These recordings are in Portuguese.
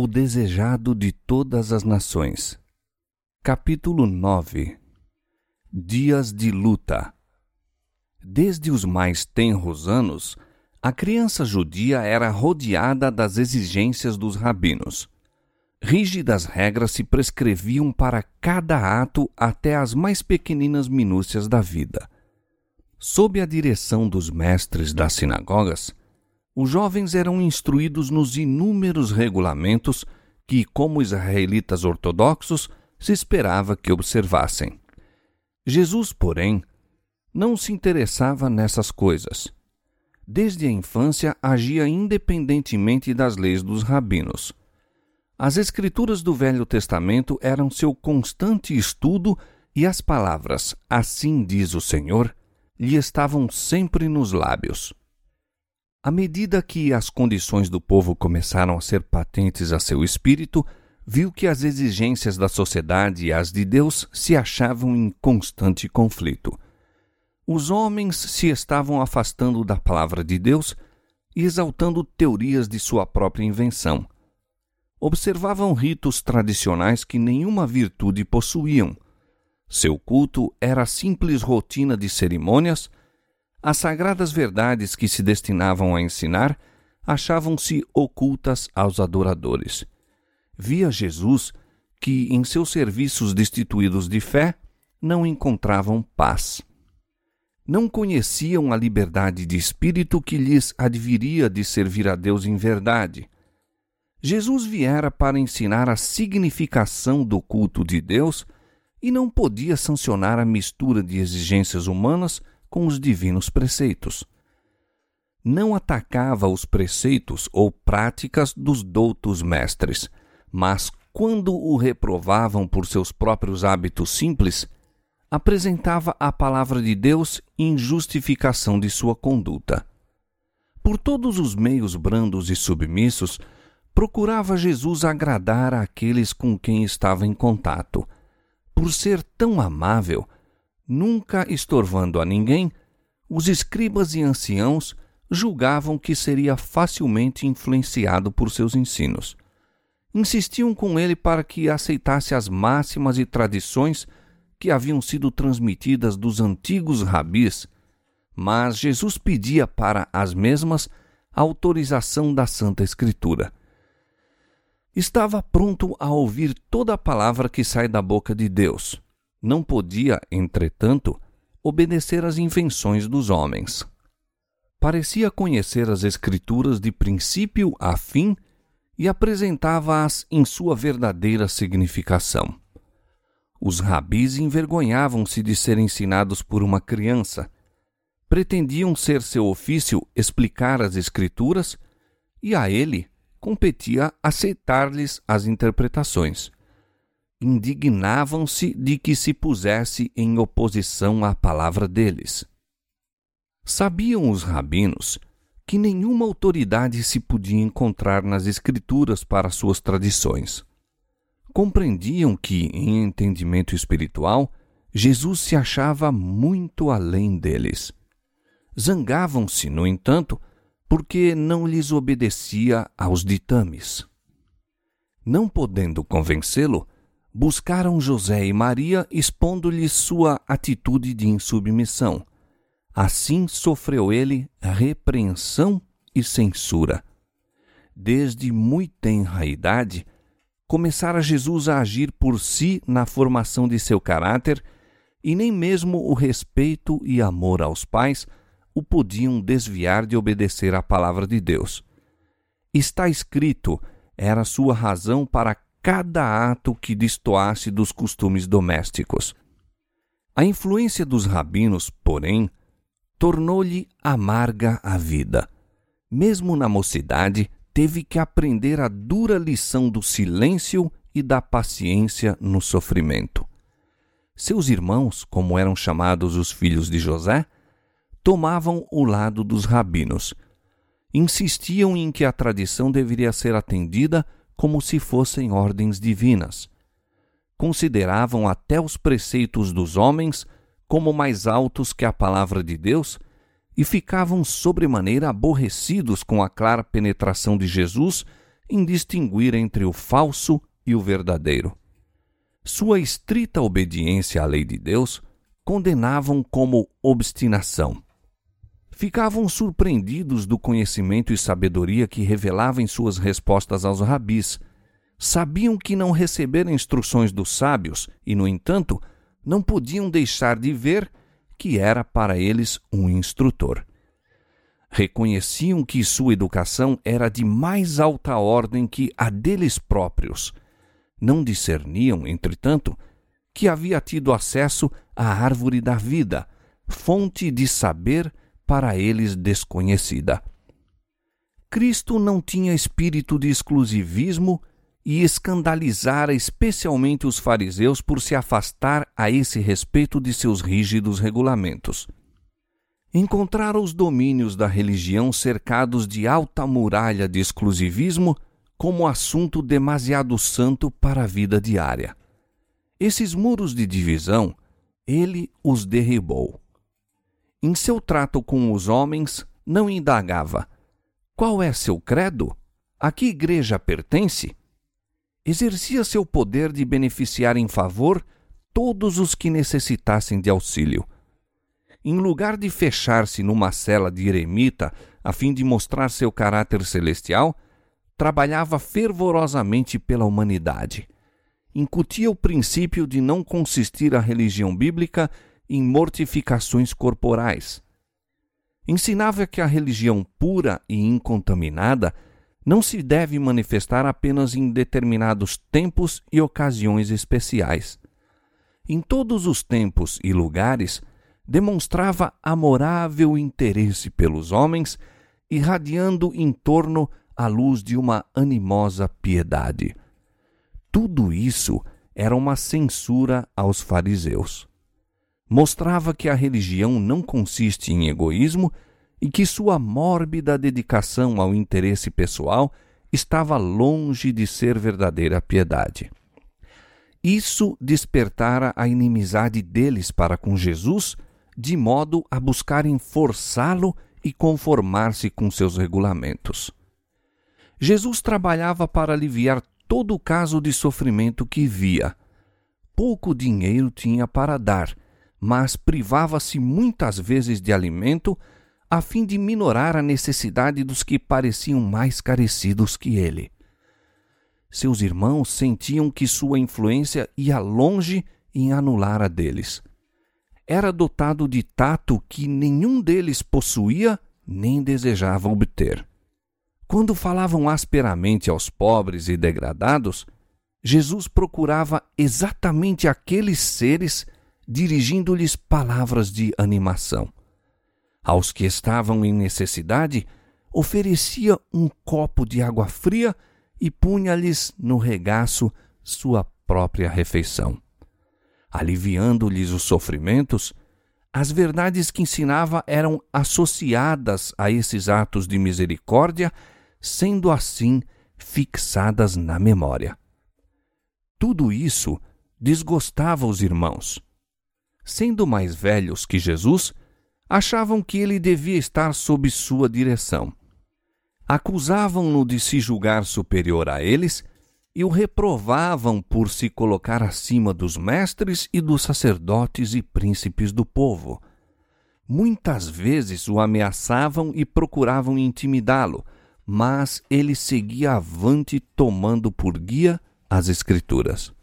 O desejado de todas as nações. Capítulo 9 Dias de luta. Desde os mais tenros anos, a criança judia era rodeada das exigências dos rabinos. Rígidas regras se prescreviam para cada ato até as mais pequeninas minúcias da vida. Sob a direção dos mestres das sinagogas, os jovens eram instruídos nos inúmeros regulamentos que, como israelitas ortodoxos, se esperava que observassem. Jesus, porém, não se interessava nessas coisas. Desde a infância agia independentemente das leis dos rabinos. As Escrituras do Velho Testamento eram seu constante estudo e as palavras Assim diz o Senhor lhe estavam sempre nos lábios. À medida que as condições do povo começaram a ser patentes a seu espírito, viu que as exigências da sociedade e as de Deus se achavam em constante conflito. Os homens se estavam afastando da palavra de Deus e exaltando teorias de sua própria invenção. Observavam ritos tradicionais que nenhuma virtude possuíam. Seu culto era simples rotina de cerimônias as sagradas verdades que se destinavam a ensinar achavam-se ocultas aos adoradores. Via Jesus que, em seus serviços destituídos de fé, não encontravam paz. Não conheciam a liberdade de espírito que lhes adviria de servir a Deus em verdade. Jesus viera para ensinar a significação do culto de Deus e não podia sancionar a mistura de exigências humanas com os divinos preceitos. Não atacava os preceitos ou práticas dos doutos mestres, mas, quando o reprovavam por seus próprios hábitos simples, apresentava a palavra de Deus em justificação de sua conduta. Por todos os meios brandos e submissos, procurava Jesus agradar àqueles com quem estava em contato. Por ser tão amável, nunca estorvando a ninguém, os escribas e anciãos julgavam que seria facilmente influenciado por seus ensinos. Insistiam com ele para que aceitasse as máximas e tradições que haviam sido transmitidas dos antigos rabis, mas Jesus pedia para as mesmas a autorização da Santa Escritura. Estava pronto a ouvir toda a palavra que sai da boca de Deus não podia, entretanto, obedecer às invenções dos homens. Parecia conhecer as Escrituras de princípio a fim e apresentava-as em sua verdadeira significação. Os rabis envergonhavam-se de ser ensinados por uma criança. Pretendiam ser seu ofício explicar as Escrituras e a ele competia aceitar-lhes as interpretações indignavam-se de que se pusesse em oposição à palavra deles. Sabiam os rabinos que nenhuma autoridade se podia encontrar nas Escrituras para suas tradições. Compreendiam que, em entendimento espiritual, Jesus se achava muito além deles. Zangavam-se, no entanto, porque não lhes obedecia aos ditames. Não podendo convencê-lo, buscaram José e Maria expondo-lhes sua atitude de insubmissão. Assim sofreu ele repreensão e censura. Desde muito tenra idade, começara Jesus a agir por si na formação de seu caráter, e nem mesmo o respeito e amor aos pais o podiam desviar de obedecer à palavra de Deus. Está escrito, era sua razão para cada ato que destoasse dos costumes domésticos. A influência dos rabinos, porém, tornou-lhe amarga a vida. Mesmo na mocidade, teve que aprender a dura lição do silêncio e da paciência no sofrimento. Seus irmãos, como eram chamados os filhos de José, tomavam o lado dos rabinos. Insistiam em que a tradição deveria ser atendida como se fossem ordens divinas. Consideravam até os preceitos dos homens como mais altos que a palavra de Deus e ficavam sobremaneira aborrecidos com a clara penetração de Jesus em distinguir entre o falso e o verdadeiro. Sua estrita obediência à lei de Deus condenavam como obstinação. Ficavam surpreendidos do conhecimento e sabedoria que revelava em suas respostas aos rabis. Sabiam que não receberam instruções dos sábios e, no entanto, não podiam deixar de ver que era para eles um instrutor. Reconheciam que sua educação era de mais alta ordem que a deles próprios. Não discerniam, entretanto, que havia tido acesso à árvore da vida, fonte de saber para eles desconhecida. Cristo não tinha espírito de exclusivismo e escandalizara especialmente os fariseus por se afastar a esse respeito de seus rígidos regulamentos encontrara os domínios da religião cercados de alta muralha de exclusivismo como assunto demasiado santo para a vida diária. Esses muros de divisão, ele os derribou. Em seu trato com os homens, não indagava: qual é seu credo? A que igreja pertence? Exercia seu poder de beneficiar em favor todos os que necessitassem de auxílio em lugar de fechar-se numa cela de eremita a fim de mostrar seu caráter celestial, trabalhava fervorosamente pela humanidade. Incutia o princípio de não consistir a religião bíblica em mortificações corporais. Ensinava que a religião pura e incontaminada não se deve manifestar apenas em determinados tempos e ocasiões especiais. Em todos os tempos e lugares, demonstrava amorável interesse pelos homens, irradiando em torno a luz de uma animosa piedade. Tudo isso era uma censura aos fariseus. Mostrava que a religião não consiste em egoísmo e que sua mórbida dedicação ao interesse pessoal estava longe de ser verdadeira piedade. Isso despertara a inimizade deles para com Jesus de modo a buscarem forçá-lo e conformar-se com seus regulamentos. Jesus trabalhava para aliviar todo o caso de sofrimento que via. Pouco dinheiro tinha para dar, mas privava-se muitas vezes de alimento a fim de minorar a necessidade dos que pareciam mais carecidos que ele. Seus irmãos sentiam que sua influência ia longe em anular a deles era dotado de tato que nenhum deles possuía nem desejava obter. Quando falavam asperamente aos pobres e degradados, Jesus procurava exatamente aqueles seres, dirigindo-lhes palavras de animação. Aos que estavam em necessidade, oferecia um copo de água fria e punha-lhes no regaço sua própria refeição aliviando-lhes os sofrimentos, as verdades que ensinava eram associadas a esses atos de misericórdia, sendo assim fixadas na memória. Tudo isso desgostava os irmãos. Sendo mais velhos que Jesus, achavam que ele devia estar sob sua direção. Acusavam-no de se julgar superior a eles e o reprovavam por se colocar acima dos mestres e dos sacerdotes e príncipes do povo. Muitas vezes o ameaçavam e procuravam intimidá-lo, mas ele seguia avante tomando por guia as Escrituras.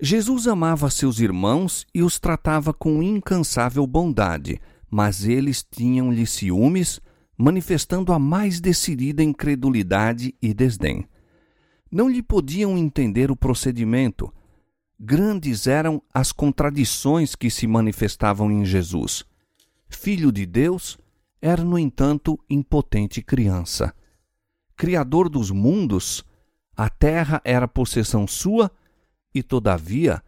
Jesus amava seus irmãos e os tratava com incansável bondade, mas eles tinham-lhe ciúmes, manifestando a mais decidida incredulidade e desdém não lhe podiam entender o procedimento. Grandes eram as contradições que se manifestavam em Jesus. Filho de Deus, era, no entanto, impotente criança. Criador dos mundos, a terra era possessão sua, e, todavia,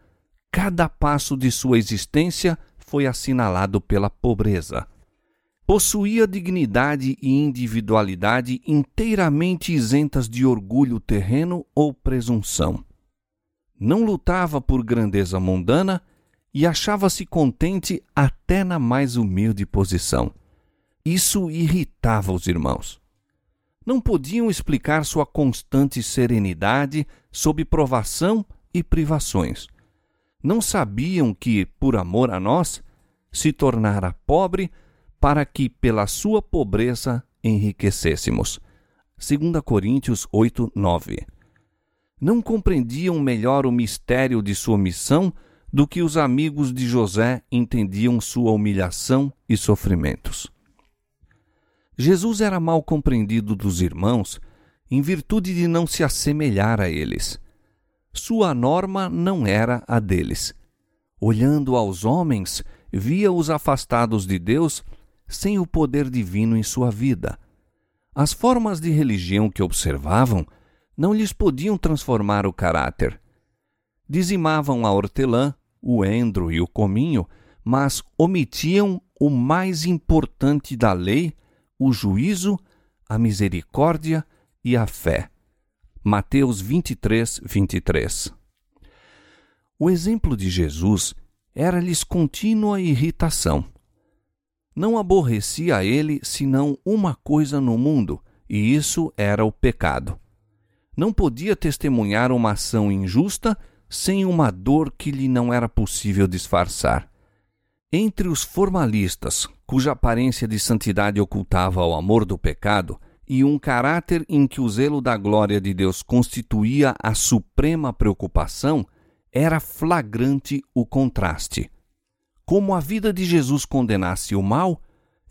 cada passo de sua existência foi assinalado pela pobreza possuía dignidade e individualidade inteiramente isentas de orgulho terreno ou presunção. Não lutava por grandeza mundana e achava-se contente até na mais humilde posição. Isso irritava os irmãos. não podiam explicar sua constante serenidade sob provação e privações. Não sabiam que, por amor a nós, se tornara pobre para que pela sua pobreza enriquecêssemos. 2 Coríntios 8, 9. Não compreendiam melhor o mistério de sua missão do que os amigos de José entendiam sua humilhação e sofrimentos. Jesus era mal compreendido dos irmãos em virtude de não se assemelhar a eles. Sua norma não era a deles. Olhando aos homens, via-os afastados de Deus sem o poder divino em sua vida. As formas de religião que observavam não lhes podiam transformar o caráter. Dizimavam a hortelã, o endro e o cominho, mas omitiam o mais importante da lei o juízo, a misericórdia e a fé. Mateus 23, 23. O exemplo de Jesus era-lhes contínua irritação. Não aborrecia a ele senão uma coisa no mundo, e isso era o pecado. Não podia testemunhar uma ação injusta sem uma dor que lhe não era possível disfarçar. Entre os formalistas, cuja aparência de santidade ocultava o amor do pecado, e um caráter em que o zelo da glória de Deus constituía a suprema preocupação, era flagrante o contraste. Como a vida de Jesus condenasse o mal,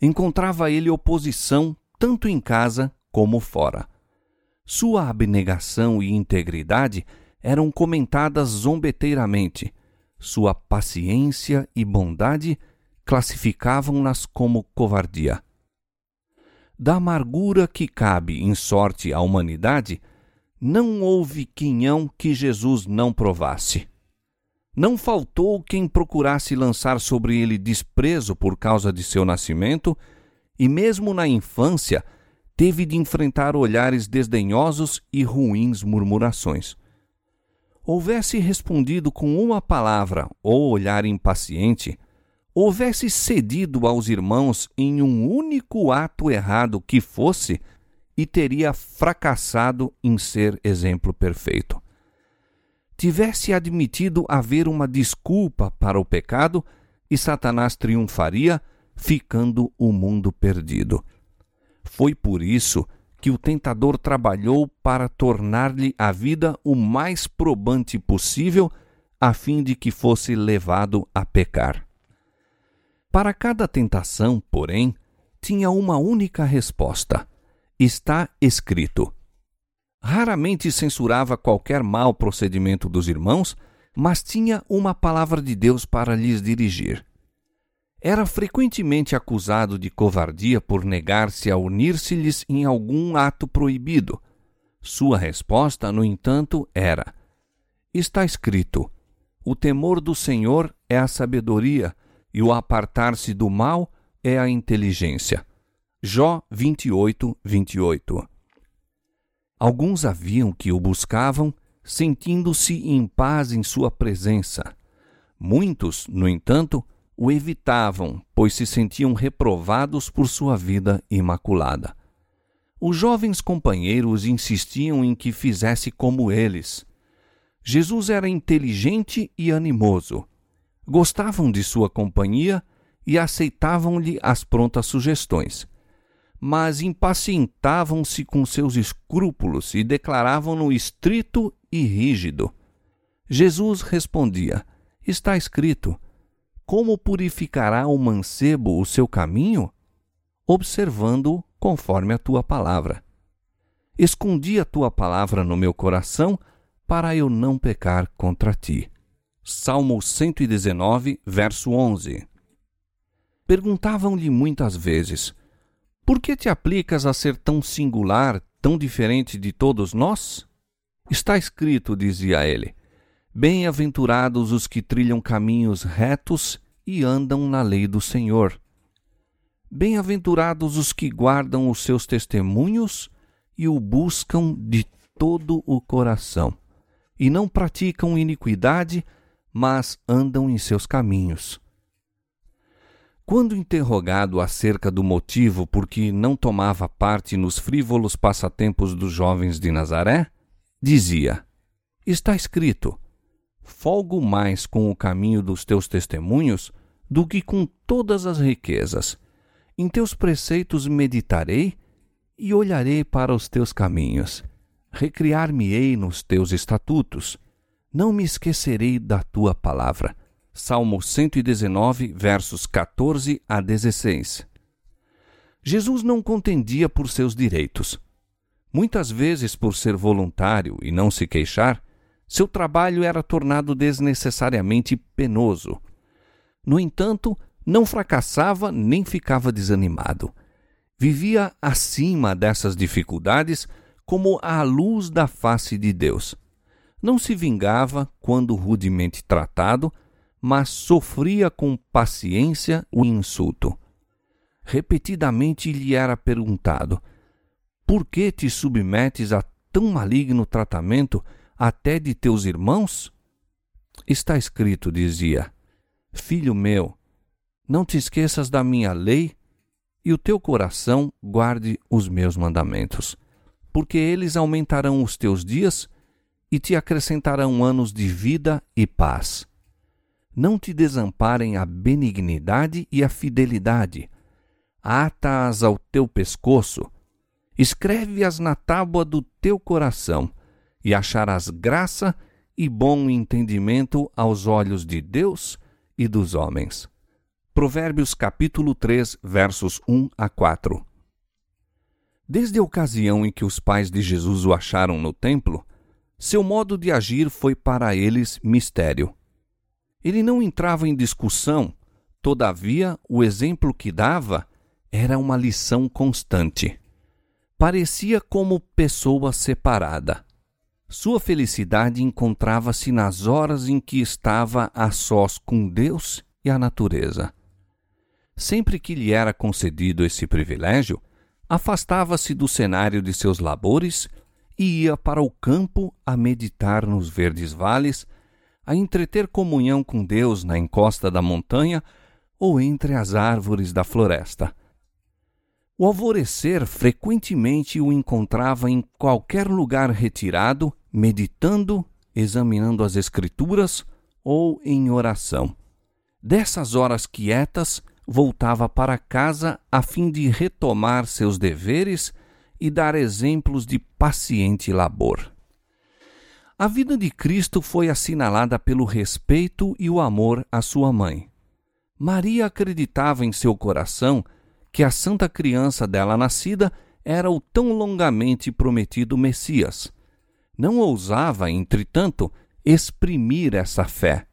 encontrava ele oposição tanto em casa como fora. Sua abnegação e integridade eram comentadas zombeteiramente, sua paciência e bondade classificavam-nas como covardia. Da amargura que cabe em sorte à humanidade, não houve quinhão que Jesus não provasse. Não faltou quem procurasse lançar sobre ele desprezo por causa de seu nascimento, e mesmo na infância teve de enfrentar olhares desdenhosos e ruins murmurações houvesse respondido com uma palavra ou olhar impaciente, houvesse cedido aos irmãos em um único ato errado que fosse, e teria fracassado em ser exemplo perfeito. Tivesse admitido haver uma desculpa para o pecado, e Satanás triunfaria, ficando o mundo perdido. Foi por isso que o tentador trabalhou para tornar-lhe a vida o mais probante possível, a fim de que fosse levado a pecar. Para cada tentação, porém, tinha uma única resposta: está escrito. Raramente censurava qualquer mau procedimento dos irmãos, mas tinha uma palavra de Deus para lhes dirigir era frequentemente acusado de covardia por negar-se a unir-se-lhes em algum ato proibido. Sua resposta, no entanto, era: Está escrito: O temor do Senhor é a sabedoria, e o apartar-se do mal é a inteligência. Jó 28, 28. Alguns haviam que o buscavam, sentindo-se em paz em sua presença. Muitos, no entanto, o evitavam, pois se sentiam reprovados por sua vida imaculada. Os jovens companheiros insistiam em que fizesse como eles. Jesus era inteligente e animoso. Gostavam de sua companhia e aceitavam-lhe as prontas sugestões. Mas impacientavam-se com seus escrúpulos e declaravam-no estrito e rígido. Jesus respondia: Está escrito como purificará o mancebo o seu caminho? Observando conforme a tua palavra. Escondi a tua palavra no meu coração, para eu não pecar contra ti. Salmo 119, verso 11. Perguntavam-lhe muitas vezes: Por que te aplicas a ser tão singular, tão diferente de todos nós? Está escrito, dizia ele: Bem-aventurados os que trilham caminhos retos e andam na lei do Senhor. Bem-aventurados os que guardam os seus testemunhos e o buscam de todo o coração, e não praticam iniquidade, mas andam em seus caminhos. Quando interrogado acerca do motivo por que não tomava parte nos frívolos passatempos dos jovens de Nazaré, dizia: Está escrito: Folgo mais com o caminho dos teus testemunhos do que com todas as riquezas. Em teus preceitos meditarei e olharei para os teus caminhos. Recriar-me-ei nos teus estatutos. Não me esquecerei da tua palavra. Salmo 119, versos 14 a 16. Jesus não contendia por seus direitos. Muitas vezes, por ser voluntário e não se queixar, seu trabalho era tornado desnecessariamente penoso. No entanto, não fracassava nem ficava desanimado. Vivia acima dessas dificuldades como a luz da face de Deus. Não se vingava quando rudemente tratado, mas sofria com paciência o insulto. Repetidamente lhe era perguntado: Por que te submetes a tão maligno tratamento até de teus irmãos? Está escrito, dizia: Filho meu, não te esqueças da minha lei e o teu coração guarde os meus mandamentos, porque eles aumentarão os teus dias e te acrescentarão anos de vida e paz não te desamparem a benignidade e a fidelidade. Ata-as ao teu pescoço, escreve-as na tábua do teu coração, e acharás graça e bom entendimento aos olhos de Deus e dos homens. Provérbios capítulo 3, versos 1 a 4. Desde a ocasião em que os pais de Jesus o acharam no templo, seu modo de agir foi para eles mistério. Ele não entrava em discussão, todavia, o exemplo que dava era uma lição constante. Parecia como pessoa separada. Sua felicidade encontrava-se nas horas em que estava a sós com Deus e a natureza. Sempre que lhe era concedido esse privilégio, afastava-se do cenário de seus labores e ia para o campo a meditar nos verdes vales a entreter comunhão com Deus na encosta da montanha ou entre as árvores da floresta. O alvorecer frequentemente o encontrava em qualquer lugar retirado, meditando, examinando as Escrituras ou em oração. Dessas horas quietas, voltava para casa a fim de retomar seus deveres e dar exemplos de paciente labor. A vida de Cristo foi assinalada pelo respeito e o amor à sua mãe. Maria acreditava em seu coração que a santa criança dela nascida era o tão longamente prometido Messias. Não ousava, entretanto, exprimir essa fé.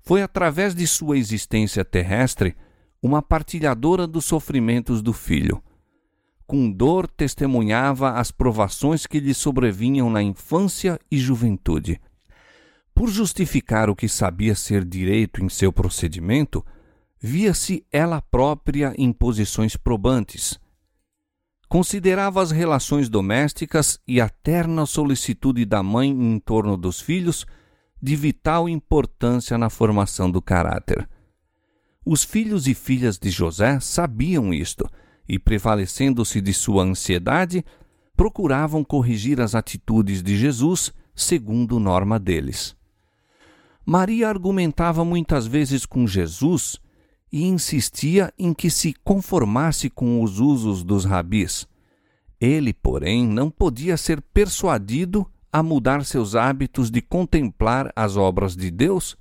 Foi através de sua existência terrestre uma partilhadora dos sofrimentos do filho com dor testemunhava as provações que lhe sobrevinham na infância e juventude. Por justificar o que sabia ser direito em seu procedimento, via-se ela própria em posições probantes. Considerava as relações domésticas e a terna solicitude da mãe em torno dos filhos de vital importância na formação do caráter. Os filhos e filhas de José sabiam isto e, prevalecendo-se de sua ansiedade, procuravam corrigir as atitudes de Jesus segundo norma deles. Maria argumentava muitas vezes com Jesus e insistia em que se conformasse com os usos dos rabis. Ele, porém, não podia ser persuadido a mudar seus hábitos de contemplar as obras de Deus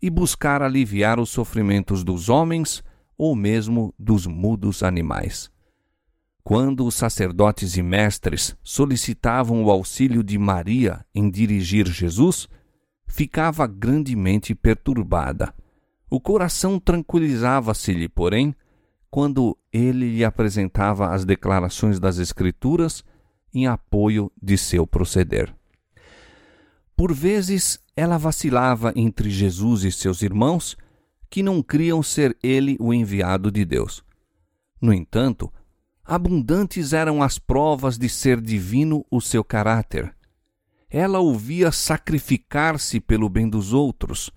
e buscar aliviar os sofrimentos dos homens ou mesmo dos mudos animais. Quando os sacerdotes e mestres solicitavam o auxílio de Maria em dirigir Jesus, ficava grandemente perturbada. O coração tranquilizava-se-lhe, porém, quando ele lhe apresentava as declarações das Escrituras em apoio de seu proceder. Por vezes, ela vacilava entre Jesus e seus irmãos, que não criam ser ele o enviado de Deus. No entanto, abundantes eram as provas de ser divino o seu caráter. Ela o via sacrificar-se pelo bem dos outros.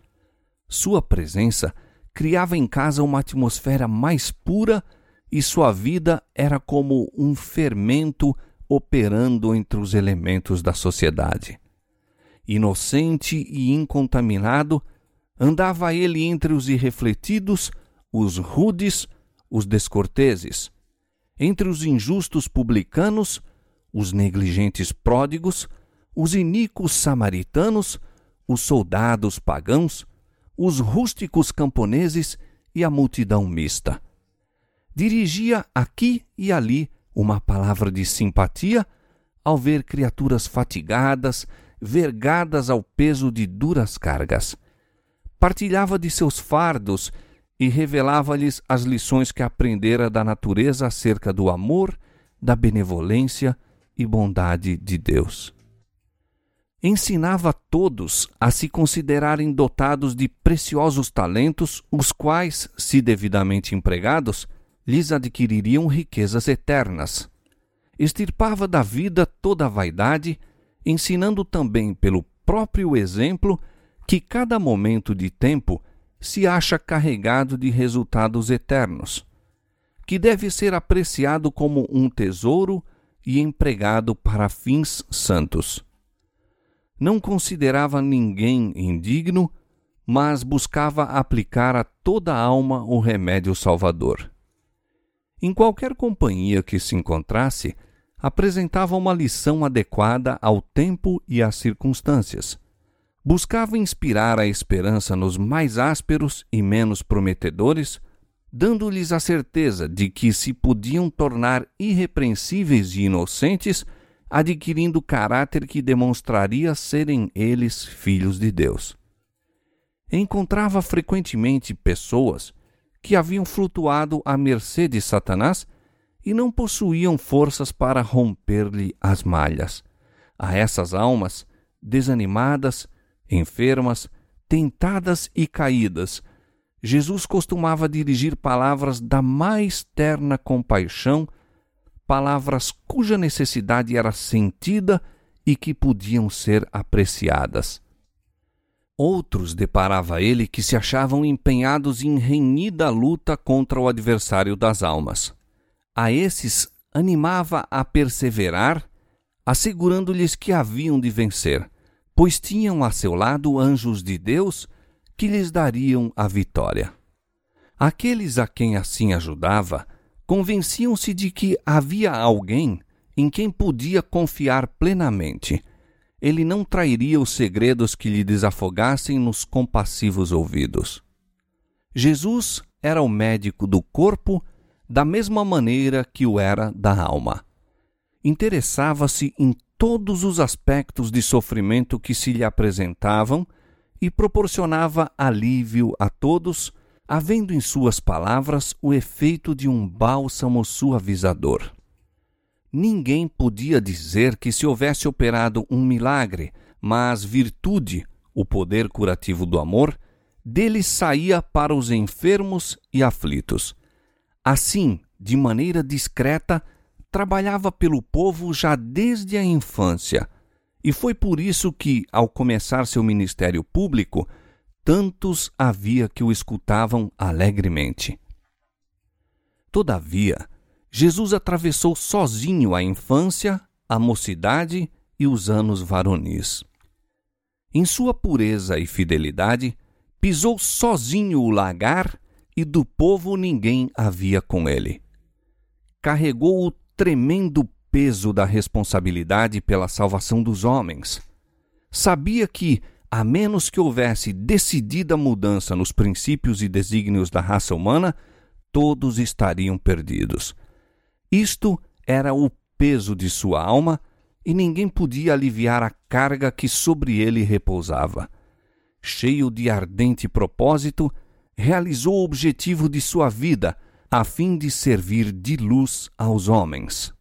Sua presença criava em casa uma atmosfera mais pura e sua vida era como um fermento operando entre os elementos da sociedade. Inocente e incontaminado, andava ele entre os irrefletidos, os rudes, os descorteses, entre os injustos publicanos, os negligentes pródigos, os iníquos samaritanos, os soldados pagãos, os rústicos camponeses e a multidão mista. Dirigia aqui e ali uma palavra de simpatia ao ver criaturas fatigadas, vergadas ao peso de duras cargas. Partilhava de seus fardos e revelava-lhes as lições que aprendera da natureza acerca do amor, da benevolência e bondade de Deus ensinava todos a se considerarem dotados de preciosos talentos, os quais, se devidamente empregados, lhes adquiririam riquezas eternas. Estirpava da vida toda a vaidade, ensinando também pelo próprio exemplo que cada momento de tempo se acha carregado de resultados eternos, que deve ser apreciado como um tesouro e empregado para fins santos não considerava ninguém indigno, mas buscava aplicar a toda a alma o remédio salvador. Em qualquer companhia que se encontrasse, apresentava uma lição adequada ao tempo e às circunstâncias. Buscava inspirar a esperança nos mais ásperos e menos prometedores, dando-lhes a certeza de que se podiam tornar irrepreensíveis e inocentes adquirindo caráter que demonstraria serem eles filhos de Deus. Encontrava frequentemente pessoas que haviam flutuado à mercê de Satanás e não possuíam forças para romper-lhe as malhas. A essas almas, desanimadas, enfermas, tentadas e caídas, Jesus costumava dirigir palavras da mais terna compaixão palavras cuja necessidade era sentida e que podiam ser apreciadas. Outros deparava ele que se achavam empenhados em renhida luta contra o adversário das almas. A esses animava a perseverar, assegurando-lhes que haviam de vencer, pois tinham a seu lado anjos de Deus que lhes dariam a vitória. Aqueles a quem assim ajudava convenciam-se de que havia alguém em quem podia confiar plenamente. Ele não trairia os segredos que lhe desafogassem nos compassivos ouvidos. Jesus era o médico do corpo da mesma maneira que o era da alma. Interessava-se em todos os aspectos de sofrimento que se lhe apresentavam e proporcionava alívio a todos havendo em suas palavras o efeito de um bálsamo suavizador. Ninguém podia dizer que se houvesse operado um milagre, mas virtude, o poder curativo do amor, dele saía para os enfermos e aflitos. Assim, de maneira discreta, trabalhava pelo povo já desde a infância, e foi por isso que, ao começar seu ministério público, tantos havia que o escutavam alegremente. Todavia, Jesus atravessou sozinho a infância, a mocidade e os anos varonis. Em sua pureza e fidelidade, pisou sozinho o lagar e do povo ninguém havia com ele. Carregou o tremendo peso da responsabilidade pela salvação dos homens. Sabia que, a menos que houvesse decidida mudança nos princípios e desígnios da raça humana, todos estariam perdidos. Isto era o peso de sua alma e ninguém podia aliviar a carga que sobre ele repousava. Cheio de ardente propósito, realizou o objetivo de sua vida, a fim de servir de luz aos homens.